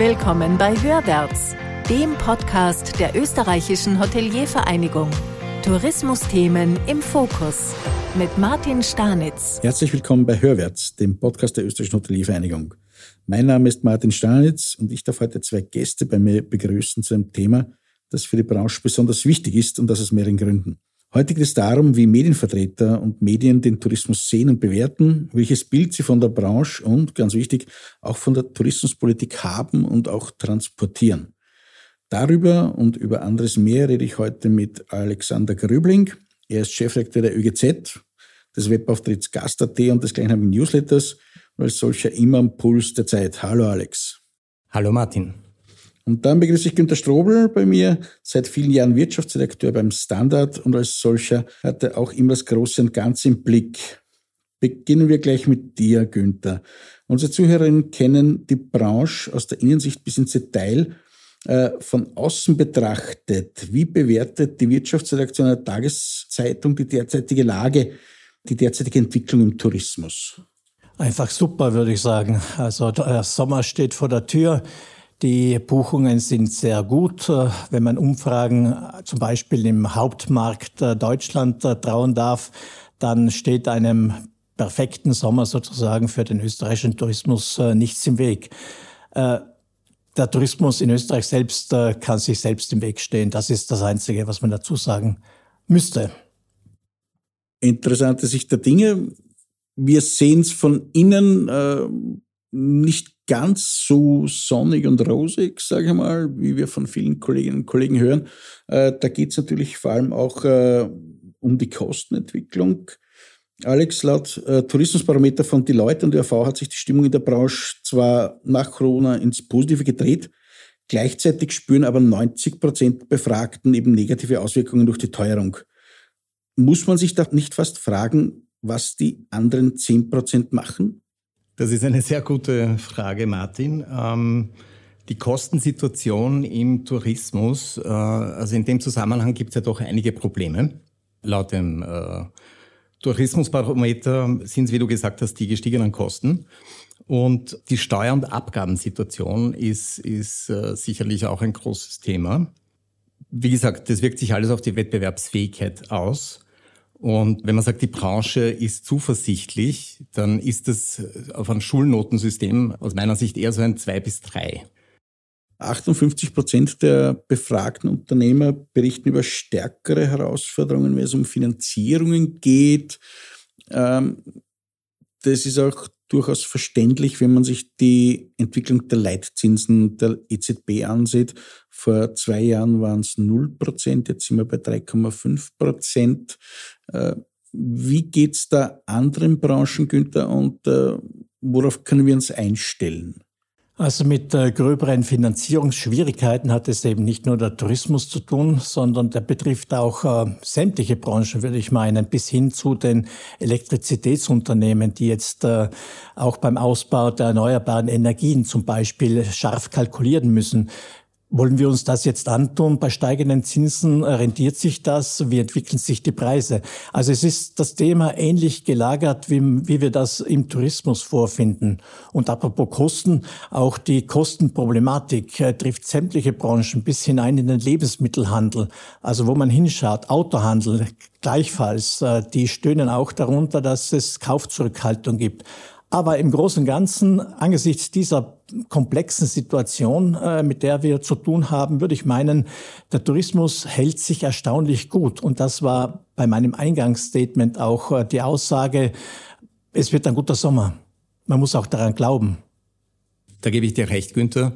Willkommen bei Hörwärts, dem Podcast der österreichischen Hoteliervereinigung. Tourismusthemen im Fokus mit Martin Stanitz. Herzlich willkommen bei Hörwärts, dem Podcast der österreichischen Hoteliervereinigung. Mein Name ist Martin Stanitz und ich darf heute zwei Gäste bei mir begrüßen zu einem Thema, das für die Branche besonders wichtig ist und das aus mehreren Gründen. Heute geht es darum, wie Medienvertreter und Medien den Tourismus sehen und bewerten, welches Bild sie von der Branche und, ganz wichtig, auch von der Tourismuspolitik haben und auch transportieren. Darüber und über anderes mehr rede ich heute mit Alexander Gröbling. Er ist Chefredakteur der ÖGZ, des Webauftritts Gast.at und des gleichnamigen Newsletters und als solcher immer am Puls der Zeit. Hallo Alex. Hallo Martin. Und dann begrüße ich Günter Strobel bei mir, seit vielen Jahren Wirtschaftsredakteur beim Standard und als solcher hat er auch immer das Große und Ganze im Blick. Beginnen wir gleich mit dir, Günther. Unsere Zuhörerinnen kennen die Branche aus der Innensicht bis ins Detail. Äh, von außen betrachtet, wie bewertet die Wirtschaftsredaktion der Tageszeitung die derzeitige Lage, die derzeitige Entwicklung im Tourismus? Einfach super, würde ich sagen. Also der Sommer steht vor der Tür. Die Buchungen sind sehr gut. Äh, wenn man Umfragen äh, zum Beispiel im Hauptmarkt äh, Deutschland trauen darf, dann steht einem perfekten Sommer sozusagen für den österreichischen Tourismus nichts im Weg. Der Tourismus in Österreich selbst kann sich selbst im Weg stehen. Das ist das Einzige, was man dazu sagen müsste. Interessante Sicht der Dinge. Wir sehen es von innen äh, nicht ganz so sonnig und rosig, sage ich mal, wie wir von vielen Kolleginnen und Kollegen hören. Äh, da geht es natürlich vor allem auch äh, um die Kostenentwicklung. Alex, laut äh, Tourismusbarometer von Deloitte und ÖV hat sich die Stimmung in der Branche zwar nach Corona ins Positive gedreht, gleichzeitig spüren aber 90 Prozent Befragten eben negative Auswirkungen durch die Teuerung. Muss man sich da nicht fast fragen, was die anderen 10 Prozent machen? Das ist eine sehr gute Frage, Martin. Ähm, die Kostensituation im Tourismus, äh, also in dem Zusammenhang gibt es ja doch einige Probleme. Laut dem äh, Tourismusbarometer sind es, wie du gesagt hast, die gestiegenen Kosten. Und die Steuer- und Abgabensituation ist, ist äh, sicherlich auch ein großes Thema. Wie gesagt, das wirkt sich alles auf die Wettbewerbsfähigkeit aus. Und wenn man sagt, die Branche ist zuversichtlich, dann ist das auf ein Schulnotensystem aus meiner Sicht eher so ein zwei bis drei. 58 Prozent der befragten Unternehmer berichten über stärkere Herausforderungen, wenn es um Finanzierungen geht. Ähm, das ist auch durchaus verständlich, wenn man sich die Entwicklung der Leitzinsen der EZB ansieht. Vor zwei Jahren waren es 0 Prozent, jetzt sind wir bei 3,5 Prozent. Äh, wie geht's da anderen Branchen, Günther, und äh, worauf können wir uns einstellen? Also mit äh, gröberen Finanzierungsschwierigkeiten hat es eben nicht nur der Tourismus zu tun, sondern der betrifft auch äh, sämtliche Branchen, würde ich meinen, bis hin zu den Elektrizitätsunternehmen, die jetzt äh, auch beim Ausbau der erneuerbaren Energien zum Beispiel scharf kalkulieren müssen. Wollen wir uns das jetzt antun? Bei steigenden Zinsen rentiert sich das? Wie entwickeln sich die Preise? Also es ist das Thema ähnlich gelagert, wie, wie wir das im Tourismus vorfinden. Und apropos Kosten, auch die Kostenproblematik äh, trifft sämtliche Branchen bis hinein in den Lebensmittelhandel. Also wo man hinschaut, Autohandel gleichfalls, äh, die stöhnen auch darunter, dass es Kaufzurückhaltung gibt. Aber im Großen und Ganzen, angesichts dieser komplexen Situation, äh, mit der wir zu tun haben, würde ich meinen, der Tourismus hält sich erstaunlich gut. Und das war bei meinem Eingangsstatement auch äh, die Aussage, es wird ein guter Sommer. Man muss auch daran glauben. Da gebe ich dir recht, Günther.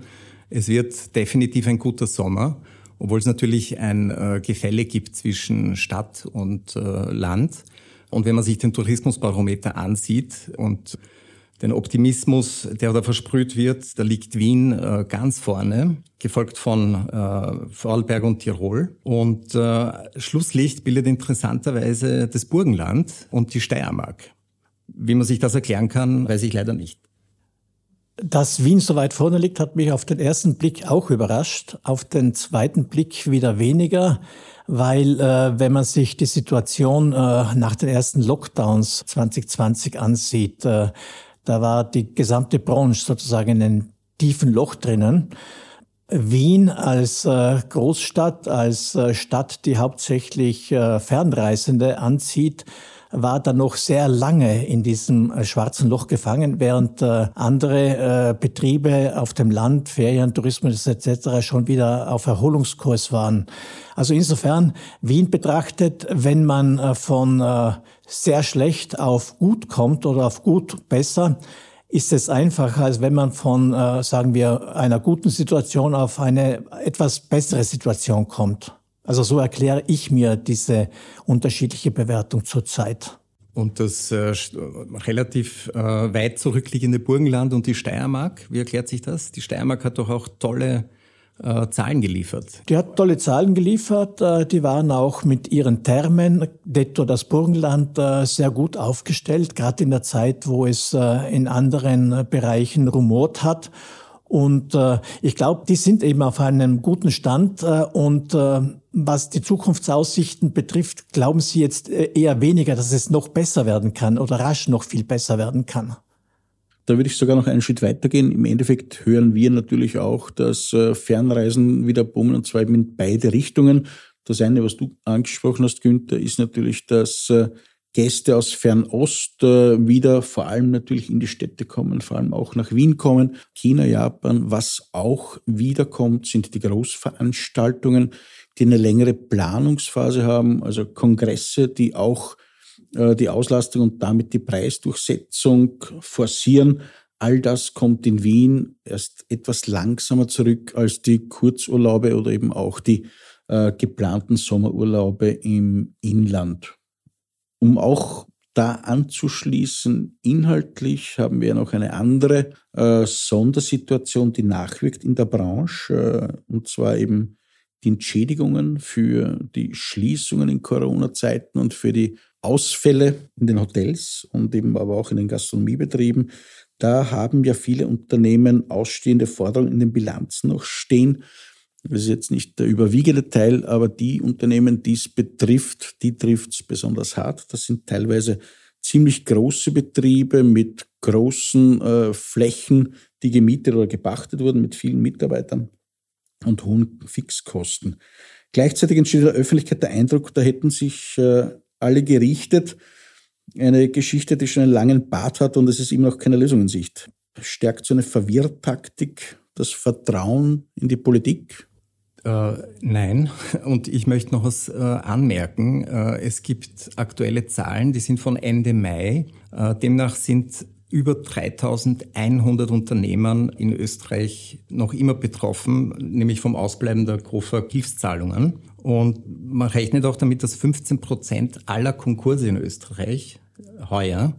Es wird definitiv ein guter Sommer, obwohl es natürlich ein äh, Gefälle gibt zwischen Stadt und Land. Und wenn man sich den Tourismusbarometer ansieht und den Optimismus, der da versprüht wird, da liegt Wien äh, ganz vorne, gefolgt von äh, Vorarlberg und Tirol. Und äh, Schlusslicht bildet interessanterweise das Burgenland und die Steiermark. Wie man sich das erklären kann, weiß ich leider nicht. Dass Wien so weit vorne liegt, hat mich auf den ersten Blick auch überrascht, auf den zweiten Blick wieder weniger, weil äh, wenn man sich die Situation äh, nach den ersten Lockdowns 2020 ansieht, äh, da war die gesamte Branche sozusagen in den tiefen Loch drinnen. Wien als äh, Großstadt, als äh, Stadt, die hauptsächlich äh, Fernreisende anzieht, war dann noch sehr lange in diesem äh, schwarzen Loch gefangen, während äh, andere äh, Betriebe auf dem Land, Ferien, Tourismus etc. schon wieder auf Erholungskurs waren. Also insofern Wien betrachtet, wenn man von sehr schlecht auf gut kommt oder auf gut besser, ist es einfacher, als wenn man von, sagen wir, einer guten Situation auf eine etwas bessere Situation kommt. Also so erkläre ich mir diese unterschiedliche Bewertung zurzeit. Und das äh, relativ äh, weit zurückliegende Burgenland und die Steiermark, wie erklärt sich das? Die Steiermark hat doch auch tolle äh, Zahlen geliefert. Die hat tolle Zahlen geliefert. Äh, die waren auch mit ihren Thermen, detto das Burgenland, äh, sehr gut aufgestellt, gerade in der Zeit, wo es äh, in anderen Bereichen rumort hat. Und äh, ich glaube, die sind eben auf einem guten Stand. Äh, und äh, was die Zukunftsaussichten betrifft, glauben Sie jetzt äh, eher weniger, dass es noch besser werden kann oder rasch noch viel besser werden kann? Da würde ich sogar noch einen Schritt weitergehen. Im Endeffekt hören wir natürlich auch, dass äh, Fernreisen wieder boomen, und zwar eben in beide Richtungen. Das eine, was du angesprochen hast, Günther, ist natürlich, dass äh, Gäste aus Fernost äh, wieder vor allem natürlich in die Städte kommen, vor allem auch nach Wien kommen, China, Japan. Was auch wiederkommt, sind die Großveranstaltungen, die eine längere Planungsphase haben, also Kongresse, die auch äh, die Auslastung und damit die Preisdurchsetzung forcieren. All das kommt in Wien erst etwas langsamer zurück als die Kurzurlaube oder eben auch die äh, geplanten Sommerurlaube im Inland. Um auch da anzuschließen, inhaltlich haben wir noch eine andere äh, Sondersituation, die nachwirkt in der Branche, äh, und zwar eben die Entschädigungen für die Schließungen in Corona-Zeiten und für die Ausfälle in den Hotels und eben aber auch in den Gastronomiebetrieben. Da haben ja viele Unternehmen ausstehende Forderungen in den Bilanzen noch stehen. Das ist jetzt nicht der überwiegende Teil, aber die Unternehmen, die es betrifft, die trifft es besonders hart. Das sind teilweise ziemlich große Betriebe mit großen äh, Flächen, die gemietet oder gepachtet wurden, mit vielen Mitarbeitern und hohen Fixkosten. Gleichzeitig entsteht in der Öffentlichkeit der Eindruck, da hätten sich äh, alle gerichtet. Eine Geschichte, die schon einen langen Bart hat und es ist immer noch keine Lösung in Sicht. Stärkt so eine Verwirrtaktik das Vertrauen in die Politik? Äh, nein, und ich möchte noch was äh, anmerken. Äh, es gibt aktuelle Zahlen, die sind von Ende Mai. Äh, demnach sind über 3100 Unternehmen in Österreich noch immer betroffen, nämlich vom Ausbleiben der GroFA-Hilfszahlungen. Und man rechnet auch damit, dass 15 Prozent aller Konkurse in Österreich heuer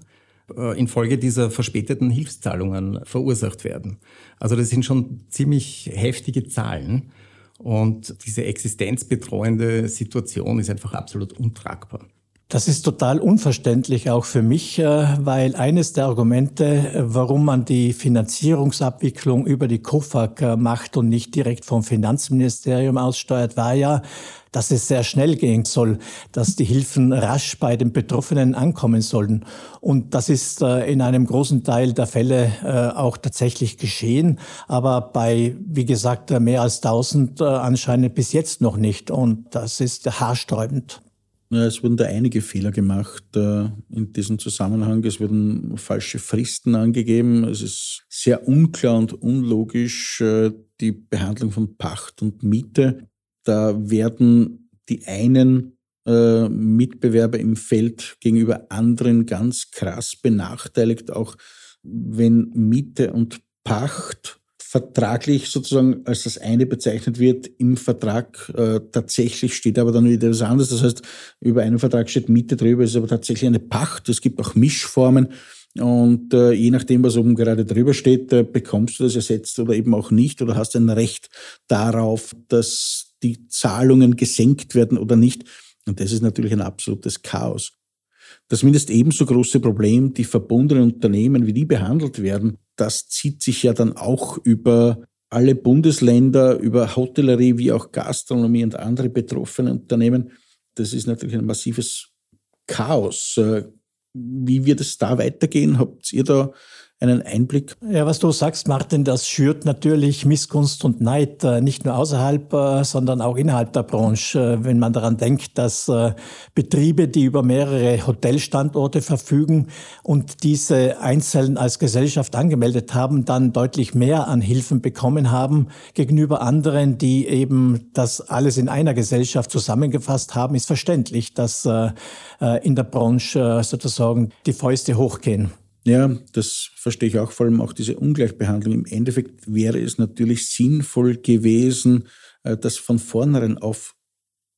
äh, infolge dieser verspäteten Hilfszahlungen verursacht werden. Also das sind schon ziemlich heftige Zahlen. Und diese existenzbetreuende Situation ist einfach absolut untragbar. Das ist total unverständlich auch für mich, äh, weil eines der Argumente, warum man die Finanzierungsabwicklung über die KOFAG äh, macht und nicht direkt vom Finanzministerium aussteuert, war ja, dass es sehr schnell gehen soll, dass die Hilfen rasch bei den Betroffenen ankommen sollen. Und das ist äh, in einem großen Teil der Fälle auch tatsächlich geschehen, aber bei, wie gesagt, mehr als 1000 anscheinend bis jetzt noch nicht. Und das ist haarsträubend. Es wurden da einige Fehler gemacht äh, in diesem Zusammenhang. Es wurden falsche Fristen angegeben. Es ist sehr unklar und unlogisch äh, die Behandlung von Pacht und Miete. Da werden die einen äh, Mitbewerber im Feld gegenüber anderen ganz krass benachteiligt, auch wenn Miete und Pacht vertraglich sozusagen als das eine bezeichnet wird, im Vertrag äh, tatsächlich steht aber dann wieder was anderes. Das heißt, über einen Vertrag steht Miete drüber, ist aber tatsächlich eine Pacht. Es gibt auch Mischformen. Und äh, je nachdem, was oben gerade drüber steht, äh, bekommst du das ersetzt oder eben auch nicht oder hast ein Recht darauf, dass die Zahlungen gesenkt werden oder nicht. Und das ist natürlich ein absolutes Chaos. Das mindestens ebenso große Problem, die verbundenen Unternehmen, wie die behandelt werden, das zieht sich ja dann auch über alle Bundesländer, über Hotellerie wie auch Gastronomie und andere betroffene Unternehmen. Das ist natürlich ein massives Chaos. Äh, wie wird es da weitergehen? Habt ihr da einen Einblick. Ja, was du sagst, Martin, das schürt natürlich Missgunst und Neid, äh, nicht nur außerhalb, äh, sondern auch innerhalb der Branche. Äh, wenn man daran denkt, dass Betriebe, die über mehrere Hotelstandorte verfügen und diese einzeln als Gesellschaft angemeldet haben, dann deutlich mehr an Hilfen bekommen haben gegenüber anderen, die eben das alles in einer Gesellschaft zusammengefasst haben, ist verständlich, dass in der Branche sozusagen die Fäuste hochgehen. Ja, das verstehe ich auch, vor allem auch diese Ungleichbehandlung. Im Endeffekt wäre es natürlich sinnvoll gewesen, äh, das von vornherein auf,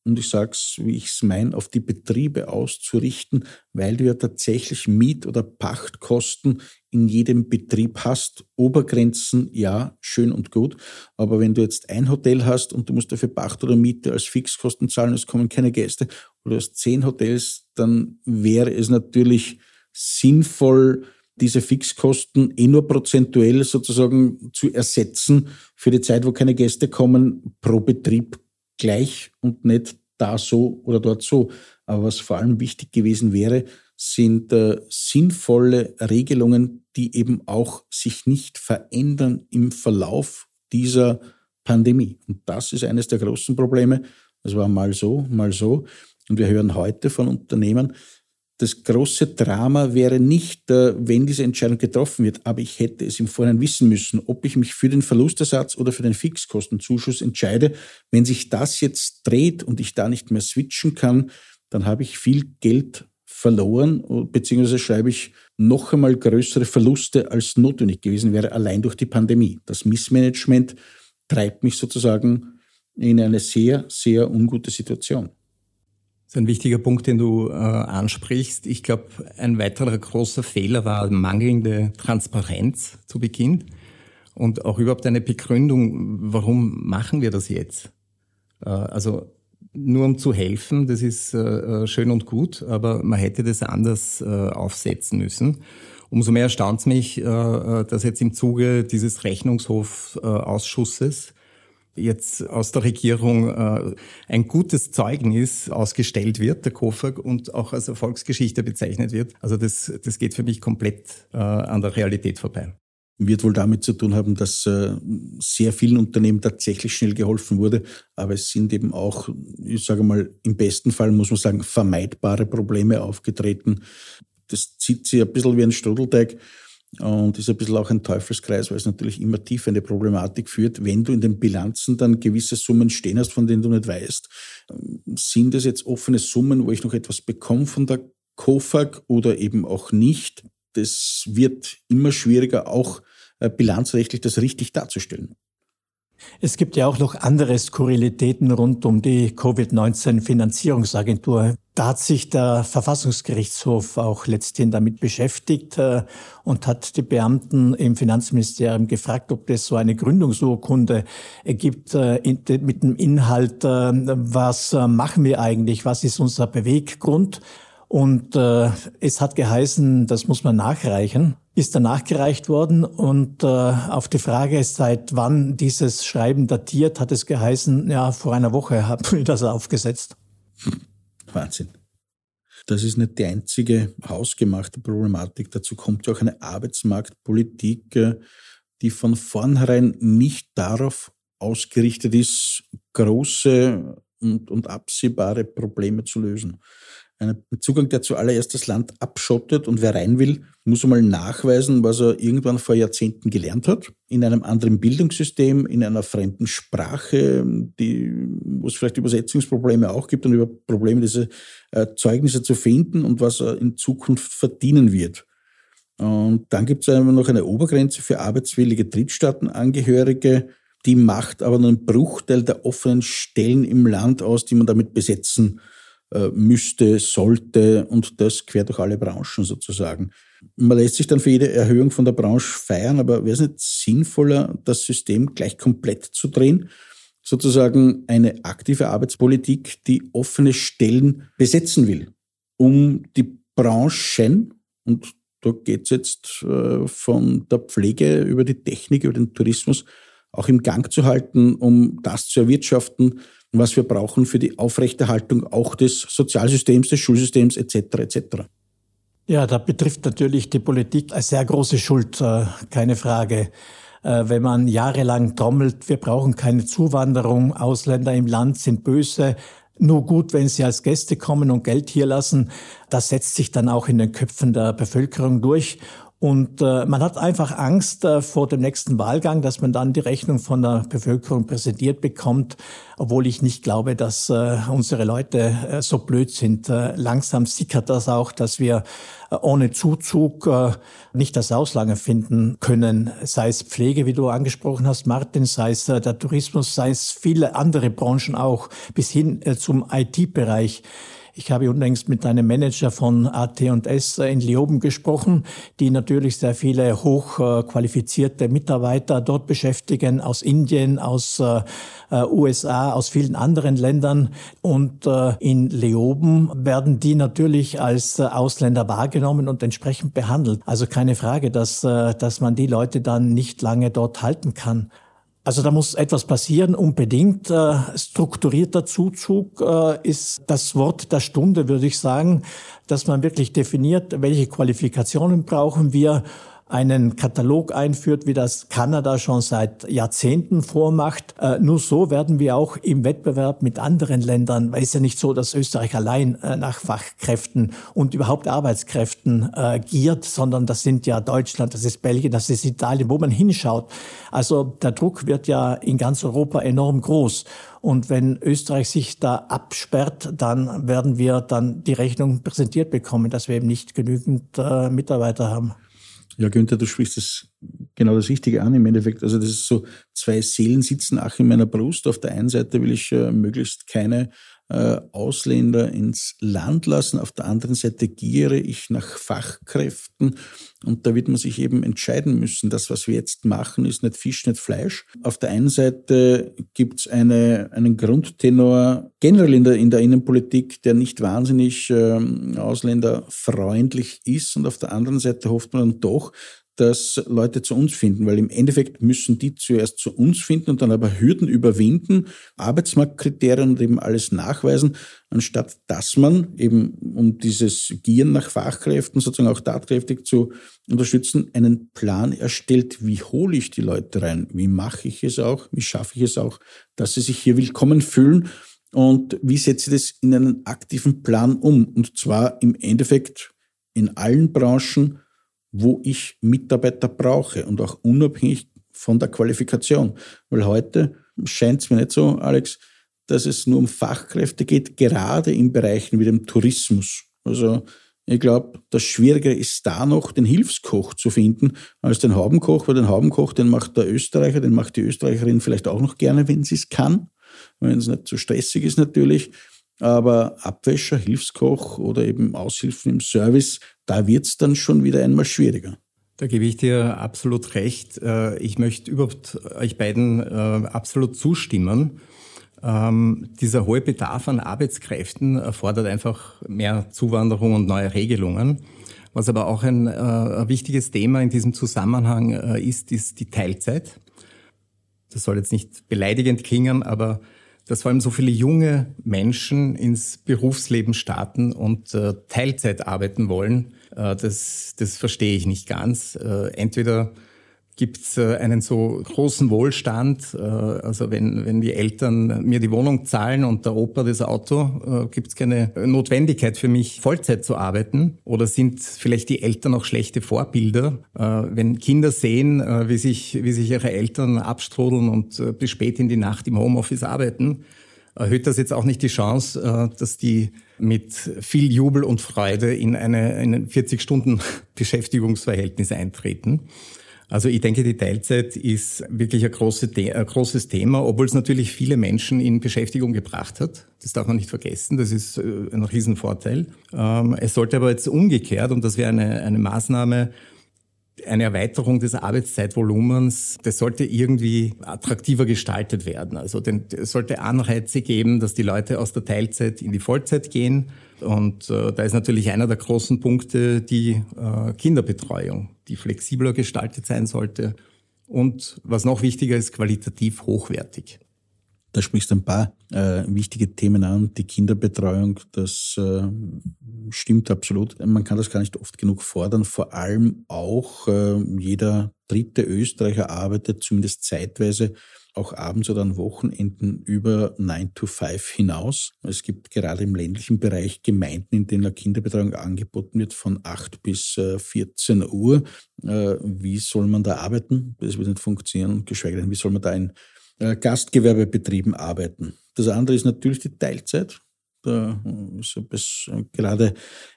und ich sage es, wie ich es meine, auf die Betriebe auszurichten, weil du ja tatsächlich Miet- oder Pachtkosten in jedem Betrieb hast. Obergrenzen, ja, schön und gut. Aber wenn du jetzt ein Hotel hast und du musst dafür Pacht oder Miete als Fixkosten zahlen, es kommen keine Gäste, oder du hast zehn Hotels, dann wäre es natürlich sinnvoll, diese Fixkosten eh nur prozentuell sozusagen zu ersetzen für die Zeit, wo keine Gäste kommen, pro Betrieb gleich und nicht da so oder dort so. Aber was vor allem wichtig gewesen wäre, sind äh, sinnvolle Regelungen, die eben auch sich nicht verändern im Verlauf dieser Pandemie. Und das ist eines der großen Probleme. Es war mal so, mal so. Und wir hören heute von Unternehmen, das große Drama wäre nicht, äh, wenn diese Entscheidung getroffen wird, aber ich hätte es im Vorhinein wissen müssen, ob ich mich für den Verlustersatz oder für den Fixkostenzuschuss entscheide. Wenn sich das jetzt dreht und ich da nicht mehr switchen kann, dann habe ich viel Geld verloren, beziehungsweise schreibe ich noch einmal größere Verluste, als notwendig gewesen wäre, allein durch die Pandemie. Das Missmanagement treibt mich sozusagen in eine sehr, sehr ungute Situation. Das ist ein wichtiger Punkt, den du äh, ansprichst. Ich glaube, ein weiterer großer Fehler war mangelnde Transparenz zu Beginn und auch überhaupt eine Begründung, warum machen wir das jetzt? Äh, also nur um zu helfen, das ist äh, äh schön und gut, aber man hätte das anders äh, aufsetzen müssen. Umso mehr erstaunt es mich, äh, dass jetzt im Zuge dieses Rechnungshofausschusses jetzt aus der Regierung äh, ein gutes Zeugnis ausgestellt wird, der KOFAG, und auch als Erfolgsgeschichte bezeichnet wird. Also das, das geht für mich komplett äh, an der Realität vorbei. Wird wohl damit zu tun haben, dass äh, sehr vielen Unternehmen tatsächlich schnell geholfen wurde, aber es sind eben auch, ich sage mal, im besten Fall muss man sagen, vermeidbare Probleme aufgetreten. Das zieht sich ein bisschen wie ein Strudelteig und ist ein bisschen auch ein Teufelskreis, weil es natürlich immer tiefer in die Problematik führt, wenn du in den Bilanzen dann gewisse Summen stehen hast, von denen du nicht weißt. Sind das jetzt offene Summen, wo ich noch etwas bekomme von der KOFAG oder eben auch nicht? Das wird immer schwieriger, auch äh, bilanzrechtlich das richtig darzustellen. Es gibt ja auch noch andere Skurrilitäten rund um die Covid-19-Finanzierungsagentur. Da hat sich der Verfassungsgerichtshof auch letztendlich damit beschäftigt äh, und hat die Beamten im Finanzministerium gefragt, ob es so eine Gründungsurkunde gibt äh, mit dem Inhalt, äh, was machen wir eigentlich, was ist unser Beweggrund. Und es hat geheißen, das muss man nachreichen, ist dann nachgereicht worden. Und äh, auf die Frage, seit wann dieses Schreiben datiert, hat es geheißen, ja, vor einer Woche haben wir das aufgesetzt. Wahnsinn. Das ist nicht die einzige hausgemachte Problematik. Dazu kommt ja auch eine Arbeitsmarktpolitik, äh, die von vornherein nicht darauf ausgerichtet ist, große und, und absehbare Probleme zu lösen einen Zugang, der zuallererst das Land abschottet und wer rein will, muss einmal nachweisen, was er irgendwann vor Jahrzehnten gelernt hat, in einem anderen Bildungssystem, in einer fremden Sprache, die, wo es vielleicht Übersetzungsprobleme auch gibt und über Probleme, diese äh, Zeugnisse zu finden und was er in Zukunft verdienen wird. Und dann gibt es noch eine Obergrenze für arbeitswillige Drittstaatenangehörige, die macht aber nur einen Bruchteil der offenen Stellen im Land aus, die man damit besetzen kann müsste, sollte und das quer durch alle Branchen sozusagen. Man lässt sich dann für jede Erhöhung von der Branche feiern, aber wäre es nicht sinnvoller, das System gleich komplett zu drehen? Sozusagen eine aktive Arbeitspolitik, die offene Stellen besetzen will, um die Branchen, und da geht es jetzt äh, von der Pflege über die Technik, über den Tourismus, auch im Gang zu halten, um das zu erwirtschaften, was wir brauchen für die Aufrechterhaltung auch des Sozialsystems, des Schulsystems etc. etc. Ja, da betrifft natürlich die Politik eine sehr große Schuld, äh, keine Frage. Äh, wenn man jahrelang trommelt, wir brauchen keine Zuwanderung, Ausländer im Land sind böse, nur gut, wenn sie als Gäste kommen und Geld hier lassen. Das setzt sich dann auch in den Köpfen der Bevölkerung durch. Und äh, man hat einfach Angst äh, vor dem nächsten Wahlgang, dass man dann die Rechnung von der Bevölkerung präsentiert bekommt, obwohl ich nicht glaube, dass äh, unsere Leute äh, so blöd sind. Äh, langsam sickert das auch, dass wir äh, ohne Zuzug äh, nicht das Auslange finden können, sei es Pflege, wie du angesprochen hast, Martin, sei es äh, der Tourismus, sei es viele andere Branchen auch, bis hin äh, zum IT-Bereich. Ich habe unlängst mit einem Manager von AT&S in Lioben gesprochen, die natürlich sehr viele hochqualifizierte Mitarbeiter dort beschäftigen, aus Indien, aus äh, USA, aus vielen anderen Ländern. Und äh, in Leoben werden die natürlich als äh, Ausländer wahrgenommen und entsprechend behandelt. Also keine Frage, dass, dass man die Leute dann nicht lange dort halten kann. Also da muss etwas passieren, unbedingt. Äh, strukturierter Zuzug äh, ist das Wort der Stunde, würde ich sagen, dass man wirklich definiert, welche Qualifikationen brauchen wir einen Katalog einführt, wie das Kanada schon seit Jahrzehnten vormacht. Äh, nur so werden wir auch im Wettbewerb mit anderen Ländern, weil es ja nicht so, dass Österreich allein äh, nach Fachkräften und überhaupt Arbeitskräften äh, giert, sondern das sind ja Deutschland, das ist Belgien, das ist Italien, wo man hinschaut. Also der Druck wird ja in ganz Europa enorm groß. Und wenn Österreich sich da absperrt, dann werden wir dann die Rechnung präsentiert bekommen, dass wir eben nicht genügend äh, Mitarbeiter haben. Ja, Günther, du sprichst das genau das Richtige an im Endeffekt. Also das ist so, zwei Seelen sitzen ach in meiner Brust. Auf der einen Seite will ich äh, möglichst keine äh, Ausländer ins Land lassen. Auf der anderen Seite giere ich nach Fachkräften und da wird man sich eben entscheiden müssen. Das, was wir jetzt machen, ist nicht Fisch, nicht Fleisch. Auf der einen Seite gibt es eine, einen Grundtenor generell in der, in der Innenpolitik, der nicht wahnsinnig ähm, ausländerfreundlich ist und auf der anderen Seite hofft man dann doch, dass Leute zu uns finden, weil im Endeffekt müssen die zuerst zu uns finden und dann aber Hürden überwinden, Arbeitsmarktkriterien und eben alles nachweisen, anstatt dass man eben, um dieses Gieren nach Fachkräften sozusagen auch tatkräftig zu unterstützen, einen Plan erstellt, wie hole ich die Leute rein, wie mache ich es auch, wie schaffe ich es auch, dass sie sich hier willkommen fühlen und wie setze ich das in einen aktiven Plan um? Und zwar im Endeffekt in allen Branchen, wo ich Mitarbeiter brauche und auch unabhängig von der Qualifikation. Weil heute scheint es mir nicht so, Alex, dass es nur um Fachkräfte geht, gerade in Bereichen wie dem Tourismus. Also ich glaube, das Schwierige ist da noch, den Hilfskoch zu finden, als den Haubenkoch, weil den Haubenkoch, den macht der Österreicher, den macht die Österreicherin vielleicht auch noch gerne, wenn sie es kann, wenn es nicht zu so stressig ist natürlich. Aber Abwäscher, Hilfskoch oder eben Aushilfen im Service, da wird es dann schon wieder einmal schwieriger. Da gebe ich dir absolut recht. Äh, ich möchte überhaupt euch beiden äh, absolut zustimmen. Ähm, dieser hohe Bedarf an Arbeitskräften erfordert einfach mehr Zuwanderung und neue Regelungen. Was aber auch äh, ein wichtiges Thema in diesem Zusammenhang ist, ist die Teilzeit. Das soll jetzt nicht beleidigend klingen, aber dass vor allem so viele junge Menschen ins Berufsleben starten und äh, Teilzeit arbeiten wollen, äh, das, das verstehe ich nicht ganz. Äh, entweder gibt es äh, einen so großen Wohlstand, äh, also wenn, wenn die Eltern mir die Wohnung zahlen und der Opa das Auto, äh, gibt es keine Notwendigkeit für mich, Vollzeit zu arbeiten? Oder sind vielleicht die Eltern auch schlechte Vorbilder? Wenn Kinder sehen, wie sich, wie sich ihre Eltern abstrudeln und bis spät in die Nacht im Homeoffice arbeiten, erhöht das jetzt auch nicht die Chance, dass die mit viel Jubel und Freude in, eine, in ein 40-Stunden-Beschäftigungsverhältnis eintreten. Also ich denke, die Teilzeit ist wirklich ein, große, ein großes Thema, obwohl es natürlich viele Menschen in Beschäftigung gebracht hat. Das darf man nicht vergessen, das ist äh, ein Riesenvorteil. Ähm, es sollte aber jetzt umgekehrt, und das wäre eine, eine Maßnahme, eine Erweiterung des Arbeitszeitvolumens, das sollte irgendwie attraktiver gestaltet werden. Also denn, es sollte Anreize geben, dass die Leute aus der Teilzeit in die Vollzeit gehen. Und äh, da ist natürlich einer der großen Punkte die äh, Kinderbetreuung, die flexibler gestaltet sein sollte und was noch wichtiger ist, qualitativ hochwertig. Da sprichst du ein paar äh, wichtige Themen an. Die Kinderbetreuung, das äh, stimmt absolut. Man kann das gar nicht oft genug fordern. Vor allem auch äh, jeder dritte Österreicher arbeitet zumindest zeitweise auch abends oder an Wochenenden über 9 to 5 hinaus. Es gibt gerade im ländlichen Bereich Gemeinden, in denen Kinderbetreuung angeboten wird von 8 bis 14 äh, Uhr. Äh, wie soll man da arbeiten? Das wird nicht funktionieren, geschweige denn, wie soll man da in äh, Gastgewerbebetrieben arbeiten? Das andere ist natürlich die Teilzeit. Da ist gerade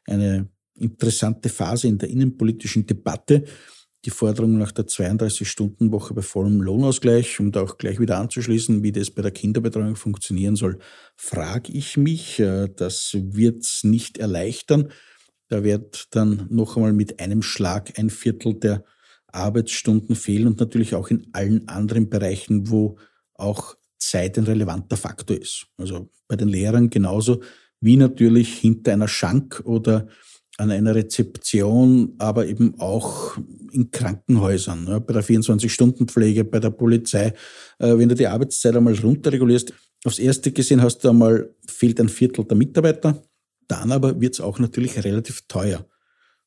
eine interessante Phase in der innenpolitischen Debatte die Forderung nach der 32-Stunden-Woche bei vollem Lohnausgleich, um da auch gleich wieder anzuschließen, wie das bei der Kinderbetreuung funktionieren soll, frage ich mich. Äh, das wird es nicht erleichtern. Da wird dann noch einmal mit einem Schlag ein Viertel der Arbeitsstunden fehlen und natürlich auch in allen anderen Bereichen, wo auch Zeit ein relevanter Faktor ist. Also bei den Lehrern genauso wie natürlich hinter einer Schank oder an einer Rezeption, aber eben auch in Krankenhäusern, ja, bei der 24-Stunden-Pflege, bei der Polizei. Äh, wenn du die Arbeitszeit einmal runterregulierst, aufs Erste gesehen hast du einmal, fehlt ein Viertel der Mitarbeiter, dann aber wird es auch natürlich relativ teuer.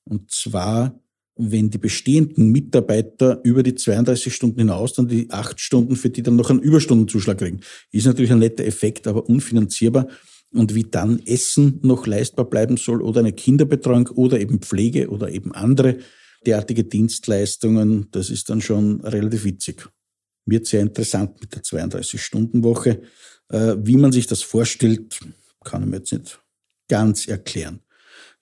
Und zwar, wenn die bestehenden Mitarbeiter über die 32 Stunden hinaus dann die acht Stunden, für die dann noch einen Überstundenzuschlag kriegen. Ist natürlich ein netter Effekt, aber unfinanzierbar und wie dann Essen noch leistbar bleiben soll oder eine Kinderbetreuung oder eben Pflege oder eben andere derartige Dienstleistungen, das ist dann schon relativ witzig. Wird sehr interessant mit der 32-Stunden-Woche. Äh, wie man sich das vorstellt, kann ich mir jetzt nicht ganz erklären.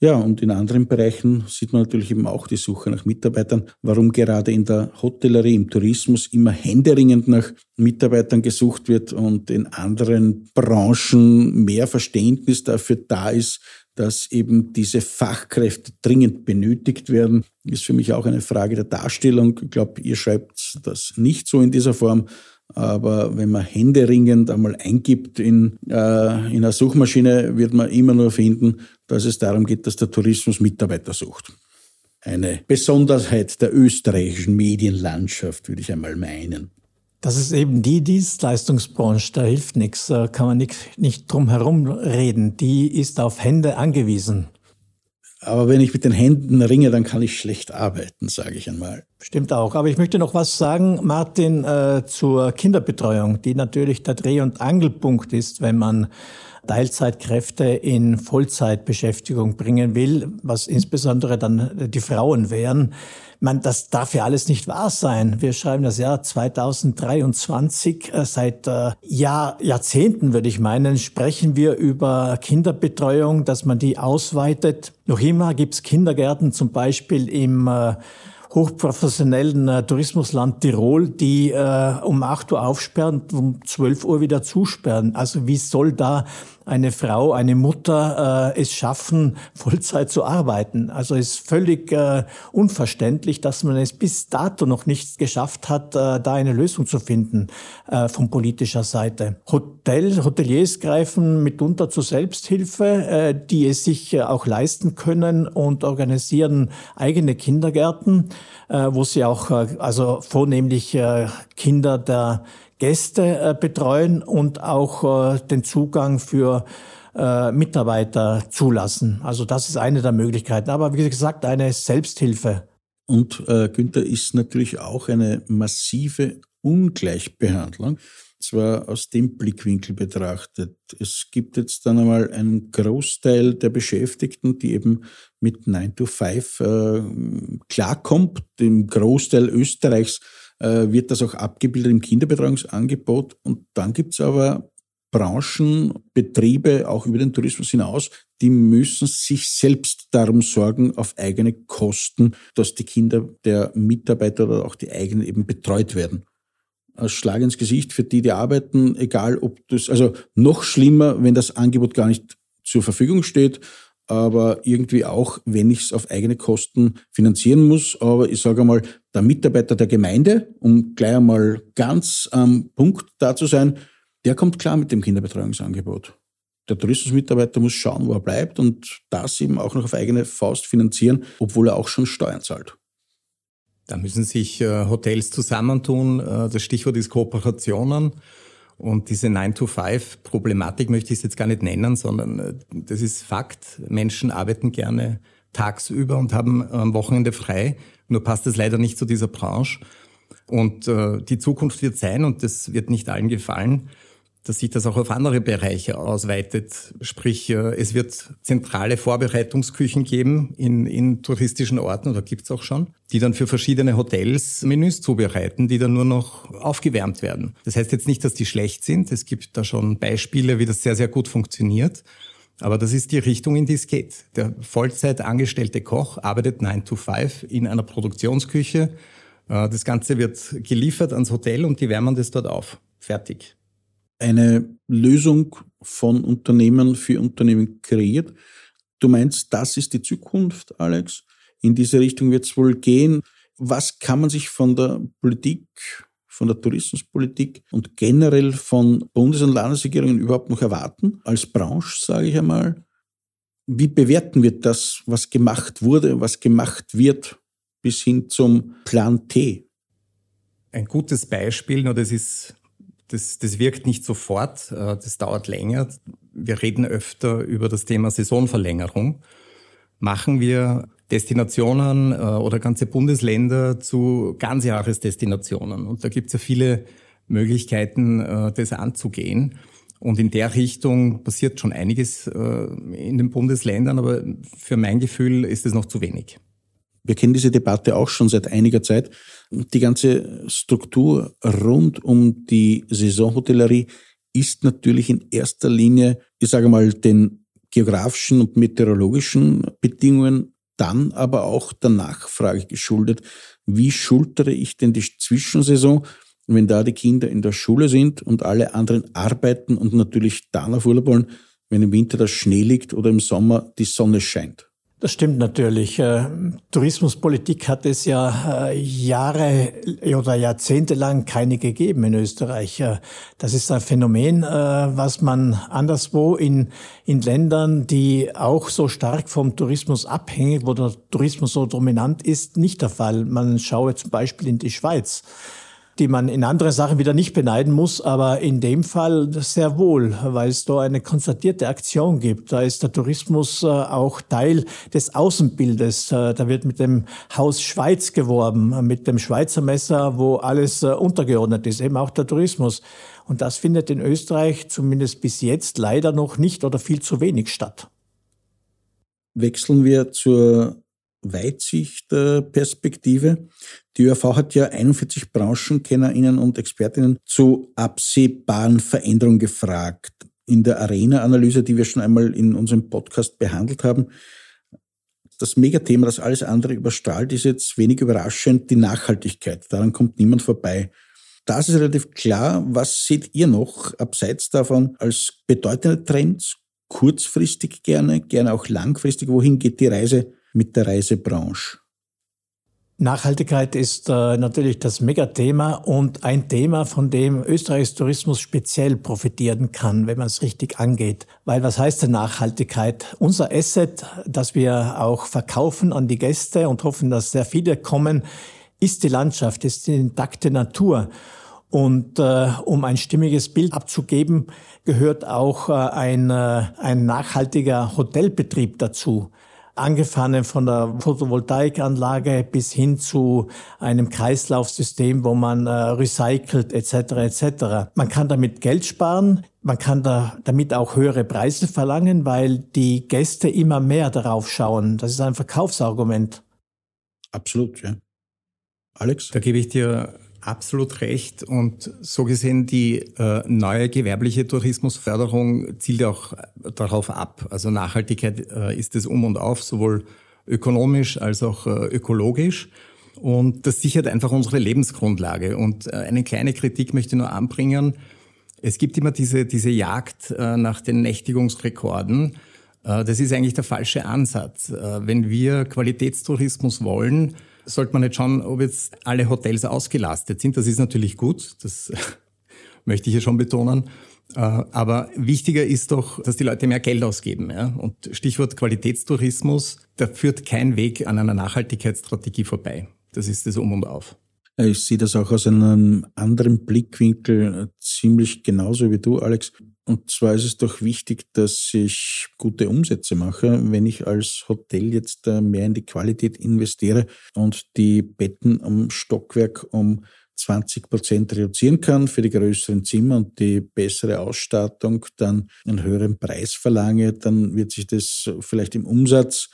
Ja, und in anderen Bereichen sieht man natürlich eben auch die Suche nach Mitarbeitern. Warum gerade in der Hotellerie, im Tourismus immer händeringend nach Mitarbeitern gesucht wird und in anderen Branchen mehr Verständnis dafür da ist, dass eben diese Fachkräfte dringend benötigt werden, ist für mich auch eine Frage der Darstellung. Ich glaube, ihr schreibt das nicht so in dieser Form, aber wenn man händeringend einmal eingibt in, äh, in einer Suchmaschine, wird man immer nur finden, dass es darum geht, dass der Tourismus Mitarbeiter sucht. Eine Besonderheit der österreichischen Medienlandschaft, würde ich einmal meinen. Das ist eben die Dienstleistungsbranche, da hilft nichts, da kann man nicht, nicht drum herum reden. Die ist auf Hände angewiesen. Aber wenn ich mit den Händen ringe, dann kann ich schlecht arbeiten, sage ich einmal. Stimmt auch. Aber ich möchte noch was sagen, Martin, äh, zur Kinderbetreuung, die natürlich der Dreh- und Angelpunkt ist, wenn man Teilzeitkräfte in Vollzeitbeschäftigung bringen will, was insbesondere dann die Frauen wären. Man, das darf ja alles nicht wahr sein. Wir schreiben das Jahr 2023. Äh, seit äh, Jahr, Jahrzehnten, würde ich meinen, sprechen wir über Kinderbetreuung, dass man die ausweitet. Noch immer gibt's Kindergärten, zum Beispiel im äh, hochprofessionellen äh, Tourismusland Tirol, die äh, um 8 Uhr aufsperren, um 12 Uhr wieder zusperren. Also wie soll da eine Frau, eine Mutter äh, es schaffen, Vollzeit zu arbeiten. Also ist völlig äh, unverständlich, dass man es bis dato noch nicht geschafft hat, äh, da eine Lösung zu finden äh, von politischer Seite. Hotel, Hoteliers greifen mitunter zur Selbsthilfe, äh, die es sich äh, auch leisten können und organisieren eigene Kindergärten, äh, wo sie auch äh, also vornehmlich äh, Kinder der Gäste äh, betreuen und auch äh, den Zugang für äh, Mitarbeiter zulassen. Also das ist eine der Möglichkeiten. Aber wie gesagt, eine Selbsthilfe. Und äh, Günther ist natürlich auch eine massive Ungleichbehandlung zwar aus dem Blickwinkel betrachtet. Es gibt jetzt dann einmal einen Großteil der Beschäftigten, die eben mit 9 to 5 äh, klarkommt. Im Großteil Österreichs äh, wird das auch abgebildet im Kinderbetreuungsangebot. Und dann gibt es aber Branchen, Betriebe, auch über den Tourismus hinaus, die müssen sich selbst darum sorgen, auf eigene Kosten, dass die Kinder der Mitarbeiter oder auch die eigenen eben betreut werden. Als Schlag ins Gesicht für die, die arbeiten, egal ob das, also noch schlimmer, wenn das Angebot gar nicht zur Verfügung steht aber irgendwie auch, wenn ich es auf eigene Kosten finanzieren muss. Aber ich sage einmal, der Mitarbeiter der Gemeinde, um gleich einmal ganz am Punkt da zu sein, der kommt klar mit dem Kinderbetreuungsangebot. Der Tourismusmitarbeiter muss schauen, wo er bleibt und das eben auch noch auf eigene Faust finanzieren, obwohl er auch schon Steuern zahlt. Da müssen sich äh, Hotels zusammentun. Äh, das Stichwort ist Kooperationen. Und diese 9-to-5-Problematik möchte ich es jetzt gar nicht nennen, sondern äh, das ist Fakt. Menschen arbeiten gerne tagsüber und haben am Wochenende frei. Nur passt es leider nicht zu dieser Branche. Und äh, die Zukunft wird sein, und das wird nicht allen gefallen, dass sich das auch auf andere Bereiche ausweitet. Sprich, äh, es wird zentrale Vorbereitungsküchen geben in, in touristischen Orten, oder gibt's auch schon, die dann für verschiedene Hotels Menüs zubereiten, die dann nur noch aufgewärmt werden. Das heißt jetzt nicht, dass die schlecht sind. Es gibt da schon Beispiele, wie das sehr, sehr gut funktioniert. Aber das ist die Richtung, in die es geht. Der Vollzeit angestellte Koch arbeitet 9 to 5 in einer Produktionsküche. Äh, das Ganze wird geliefert ans Hotel und die wärmen das dort auf. Fertig eine Lösung von Unternehmen für Unternehmen kreiert. Du meinst, das ist die Zukunft, Alex? In diese Richtung wird es wohl gehen. Was kann man sich von der Politik, von der Tourismuspolitik und generell von Bundes- und Landesregierungen überhaupt noch erwarten? Als Branche, sage ich einmal. Wie bewerten wir das, was gemacht wurde, was gemacht wird, bis hin zum Plan T? Ein gutes Beispiel, nur das ist das, das wirkt nicht sofort, äh, das dauert länger. Wir reden öfter über das Thema Saisonverlängerung. Machen wir Destinationen äh, oder ganze Bundesländer zu Ganzjahresdestinationen. Und da gibt es ja viele Möglichkeiten, äh, das anzugehen. Und in der Richtung passiert schon einiges in den Bundesländern, aber für mein Gefühl ist es noch zu wenig. Wir kennen diese Debatte auch schon seit einiger Zeit. Die ganze Struktur rund um die Saisonhotellerie ist natürlich in erster Linie, ich sage mal, den geografischen und meteorologischen Bedingungen, dann aber auch der Nachfrage geschuldet. Wie schultere ich denn die Zwischensaison, wenn da die Kinder in der Schule sind und alle anderen arbeiten und natürlich dann auf Urlaub wollen, wenn im Winter der Schnee liegt oder im Sommer die Sonne scheint? Das stimmt natürlich. Äh, Tourismuspolitik hat es ja äh, Jahre oder Jahrzehnte lang keine gegeben in Österreich. Äh, das ist ein Phänomen, was man anderswo in, in Ländern, die auch so stark vom Tourismus abhängig, wo der Tourismus so dominant ist, nicht der Fall. Man schaue zum Beispiel in die Schweiz die man in anderen Sachen wieder nicht beneiden muss, aber in dem Fall sehr wohl, weil es da eine konstatierte Aktion gibt. Da ist der Tourismus äh, auch Teil des Außenbildes. Äh, da wird mit dem Haus Schweiz geworben, mit dem Schweizer Messer, wo alles äh, untergeordnet ist, eben auch der Tourismus. Und das findet in Österreich zumindest bis jetzt leider noch nicht oder viel zu wenig statt. Wechseln wir zur Weitsichtperspektive. Die ÖRV hat ja 41 BranchenkennerInnen und ExpertInnen zu absehbaren Veränderungen gefragt. In der Arena-Analyse, die wir schon einmal in unserem Podcast behandelt haben, das Megathema, das alles andere überstrahlt, ist jetzt wenig überraschend die Nachhaltigkeit. Daran kommt niemand vorbei. Das ist relativ klar. Was seht ihr noch abseits davon als bedeutende Trends? Kurzfristig gerne, gerne auch langfristig. Wohin geht die Reise mit der Reisebranche? Nachhaltigkeit ist äh, natürlich das Megathema und ein Thema, von dem Österreichs Tourismus speziell profitieren kann, wenn man es richtig angeht. Weil was heißt denn Nachhaltigkeit? Unser Asset, das wir auch verkaufen an die Gäste und hoffen, dass sehr viele kommen, ist die Landschaft, ist die intakte Natur. Und äh, um ein stimmiges Bild abzugeben, gehört auch äh, ein, äh, ein nachhaltiger Hotelbetrieb dazu angefangen von der Photovoltaikanlage bis hin zu einem Kreislaufsystem, wo man äh, recycelt etc. etc. Man kann damit Geld sparen, man kann da, damit auch höhere Preise verlangen, weil die Gäste immer mehr darauf schauen. Das ist ein Verkaufsargument. Absolut, ja. Alex? Da gebe ich dir absolut recht. Und so gesehen, die äh, neue gewerbliche Tourismusförderung zielt auch darauf ab. Also Nachhaltigkeit äh, ist es um und auf, sowohl ökonomisch als auch äh, ökologisch. Und das sichert einfach unsere Lebensgrundlage. Und äh, eine kleine Kritik möchte ich nur anbringen. Es gibt immer diese, diese Jagd äh, nach den Nächtigungsrekorden. Äh, das ist eigentlich der falsche Ansatz. Wenn wir Qualitätstourismus wollen, sollte man nicht schauen, ob jetzt alle Hotels ausgelastet sind. Das ist natürlich gut, das möchte ich hier schon betonen. Äh, aber wichtiger ist doch, dass die Leute mehr Geld ausgeben. Und Stichwort Qualitätstourismus, da führt kein Weg an einer Nachhaltigkeitsstrategie vorbei. Das ist das Um und Auf. Ich sehe das auch aus einem anderen Blickwinkel ziemlich genauso wie du, Alex. Und zwar ist es doch wichtig, dass ich gute Umsätze mache, wenn ich als Hotel jetzt mehr in die Qualität investiere und die Betten am Stockwerk um 20 Prozent reduzieren kann für die größeren Zimmer und die bessere Ausstattung dann einen höheren Preis verlange, dann wird sich das vielleicht im Umsatz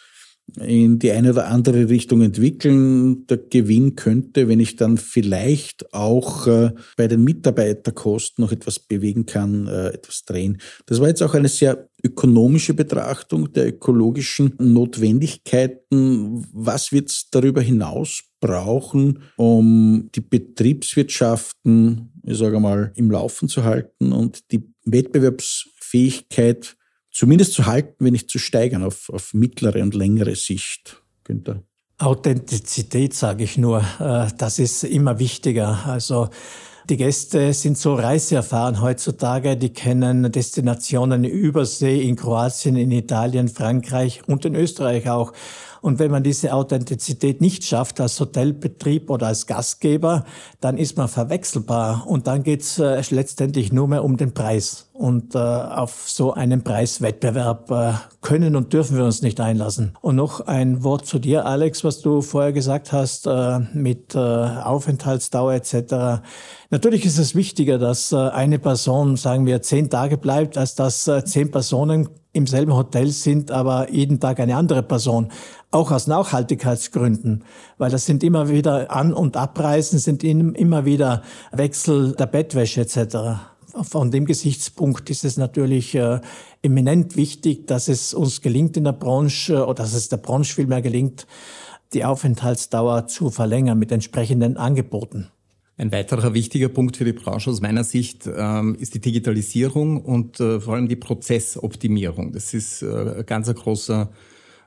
in die eine oder andere Richtung entwickeln. Der Gewinn könnte, wenn ich dann vielleicht auch äh, bei den Mitarbeiterkosten noch etwas bewegen kann, äh, etwas drehen. Das war jetzt auch eine sehr ökonomische Betrachtung der ökologischen Notwendigkeiten. Was wird es darüber hinaus brauchen, um die Betriebswirtschaften, ich sage mal, im Laufen zu halten und die Wettbewerbsfähigkeit zumindest zu halten, wenn nicht zu steigern auf, auf mittlere und längere Sicht, Günther? Authentizität, sage ich nur, äh, das ist immer wichtiger. Also die Gäste sind so reiseerfahren heutzutage, die kennen Destinationen Übersee in Kroatien, in Italien, Frankreich und in Österreich auch. Und wenn man diese Authentizität nicht schafft als Hotelbetrieb oder als Gastgeber, dann ist man verwechselbar und dann geht's äh, letztendlich nur mehr um den Preis. Und äh, auf so einen Preiswettbewerb äh, können und dürfen wir uns nicht einlassen. Und noch ein Wort zu dir, Alex, was du vorher gesagt hast äh, mit äh, Aufenthaltsdauer etc. Natürlich ist es wichtiger, dass äh, eine Person, sagen wir, zehn Tage bleibt, als dass äh, zehn Personen im selben Hotel sind, aber jeden Tag eine andere Person. Auch aus Nachhaltigkeitsgründen, weil das sind immer wieder An- und Abreisen, sind immer wieder Wechsel der Bettwäsche etc. Von dem Gesichtspunkt ist es natürlich äh, eminent wichtig, dass es uns gelingt in der Branche oder dass es der Branche vielmehr gelingt, die Aufenthaltsdauer zu verlängern mit entsprechenden Angeboten. Ein weiterer wichtiger Punkt für die Branche aus meiner Sicht ähm, ist die Digitalisierung und äh, vor allem die Prozessoptimierung. Das ist äh, ein ganz großer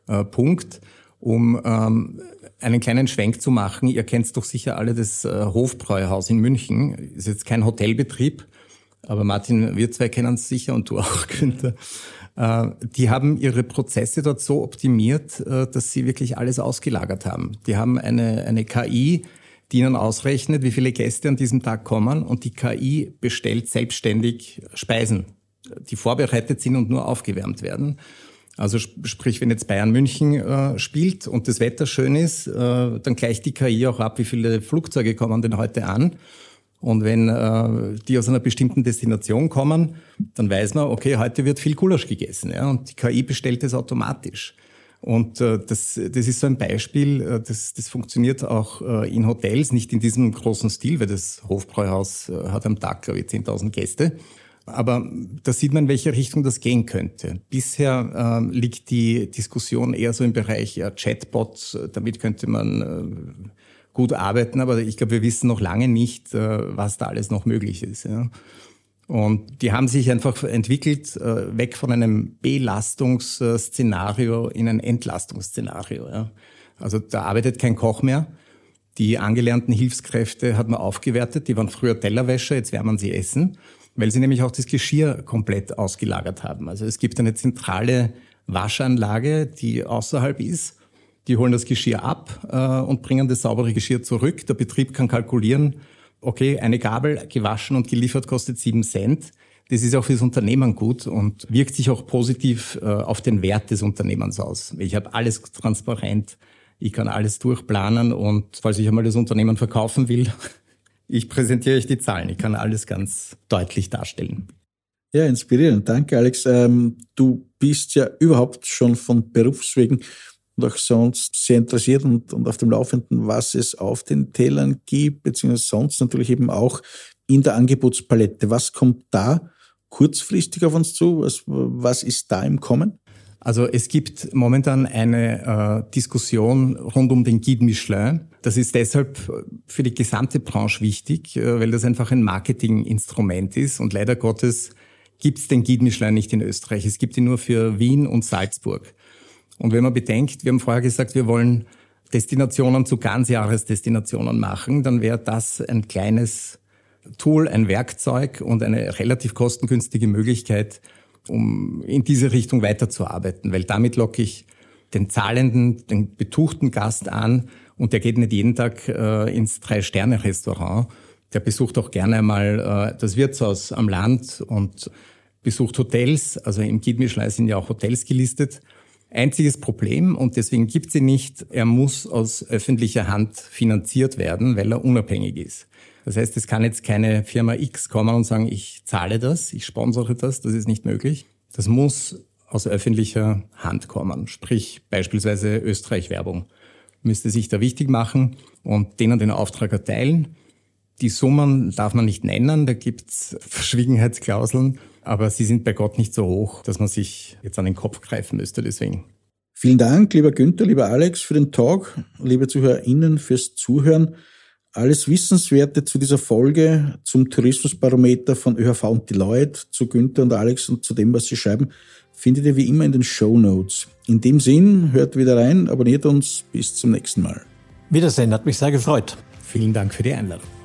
äh, Punkt, um ähm, einen kleinen Schwenk zu machen. Ihr kennt doch sicher alle das äh, Hofbräuhaus in München. Ist jetzt kein Hotelbetrieb, aber Martin, wir zwei kennen es sicher und du auch, Günther. Äh, die haben ihre Prozesse dort so optimiert, äh, dass sie wirklich alles ausgelagert haben. Die haben eine, eine KI, die ihnen ausrechnet, wie viele Gäste an diesem Tag kommen und die KI bestellt selbstständig Speisen, die vorbereitet sind und nur aufgewärmt werden. Also sprich, wenn jetzt Bayern München äh, spielt und das Wetter schön ist, äh, dann gleicht die KI auch ab, wie viele Flugzeuge kommen denn heute an. Und wenn äh, die aus einer bestimmten Destination kommen, dann weiß man, okay, heute wird viel Gulasch gegessen. Ja, und die KI bestellt es automatisch. Und äh, das, das ist so ein Beispiel, äh, das, das funktioniert auch äh, in Hotels, nicht in diesem großen Stil, weil das Hofbräuhaus äh, hat am Tag, glaube ich, 10.000 Gäste. Aber da sieht man, in welche Richtung das gehen könnte. Bisher äh, liegt die Diskussion eher so im Bereich ja, Chatbots. Damit könnte man äh, gut arbeiten, aber ich glaube, wir wissen noch lange nicht, äh, was da alles noch möglich ist. Ja. Und die haben sich einfach entwickelt, äh, weg von einem Belastungsszenario in ein Entlastungsszenario. Ja. Also da arbeitet kein Koch mehr. Die angelernten Hilfskräfte hat man aufgewertet. Die waren früher Tellerwäscher, jetzt werden man sie essen, weil sie nämlich auch das Geschirr komplett ausgelagert haben. Also es gibt eine zentrale Waschanlage, die außerhalb ist. Die holen das Geschirr ab äh, und bringen das saubere Geschirr zurück. Der Betrieb kann kalkulieren, okay, eine Gabel gewaschen und geliefert kostet sieben Cent. Das ist auch fürs Unternehmen gut und wirkt sich auch positiv äh, auf den Wert des Unternehmens aus. Ich habe alles transparent, ich kann alles durchplanen und falls ich einmal das Unternehmen verkaufen will, ich präsentiere euch die Zahlen. Ich kann alles ganz deutlich darstellen. Ja, inspirierend. Danke, Alex. Ähm, du bist ja überhaupt schon von Berufswegen auch sonst sehr interessiert und, und auf dem Laufenden, was es auf den Tälern gibt, beziehungsweise sonst natürlich eben auch in der Angebotspalette. Was kommt da kurzfristig auf uns zu? Was, was ist da im Kommen? Also es gibt momentan eine äh, Diskussion rund um den Guide Michelin. Das ist deshalb für die gesamte Branche wichtig, äh, weil das einfach ein Marketinginstrument ist. Und leider Gottes gibt es den Guide Michelin nicht in Österreich. Es gibt ihn nur für Wien und Salzburg. Und wenn man bedenkt, wir haben vorher gesagt, wir wollen Destinationen zu Ganzjahresdestinationen machen, dann wäre das ein kleines Tool, ein Werkzeug und eine relativ kostengünstige Möglichkeit, um in diese Richtung weiterzuarbeiten, weil damit locke ich den zahlenden, den betuchten Gast an Und der geht nicht jeden Tag äh, ins Drei-Sterne-Restaurant. Der besucht auch gerne einmal äh, das Wirtshaus am Land und besucht Hotels. Also im Guide sind ja auch Hotels gelistet. Einziges Problem, und deswegen gibt sie nicht, er muss aus öffentlicher Hand finanziert werden, weil er unabhängig ist. Das heißt, es kann jetzt keine Firma X kommen und sagen, ich zahle das, ich sponsere das, das ist nicht möglich. Das muss aus öffentlicher Hand kommen, sprich beispielsweise Österreich Werbung müsste sich da wichtig machen und denen den Auftrag erteilen. Die Summen darf man nicht nennen, da gibt's Verschwiegenheitsklauseln, aber sie sind bei Gott nicht so hoch, dass man sich jetzt an den Kopf greifen müsste deswegen. Vielen Dank, lieber Günther, lieber Alex, für den Talk, liebe ZuhörerInnen, fürs Zuhören. Alles Wissenswerte zu dieser Folge, zum Tourismusbarometer von ÖHV und Deloitte, zu Günther und Alex und zu dem, was sie schreiben, findet ihr wie immer in den Show Notes. In dem Sinn, hört wieder rein, abonniert uns, bis zum nächsten Mal. Wiedersehen, hat mich sehr gefreut. Vielen Dank für die Einladung.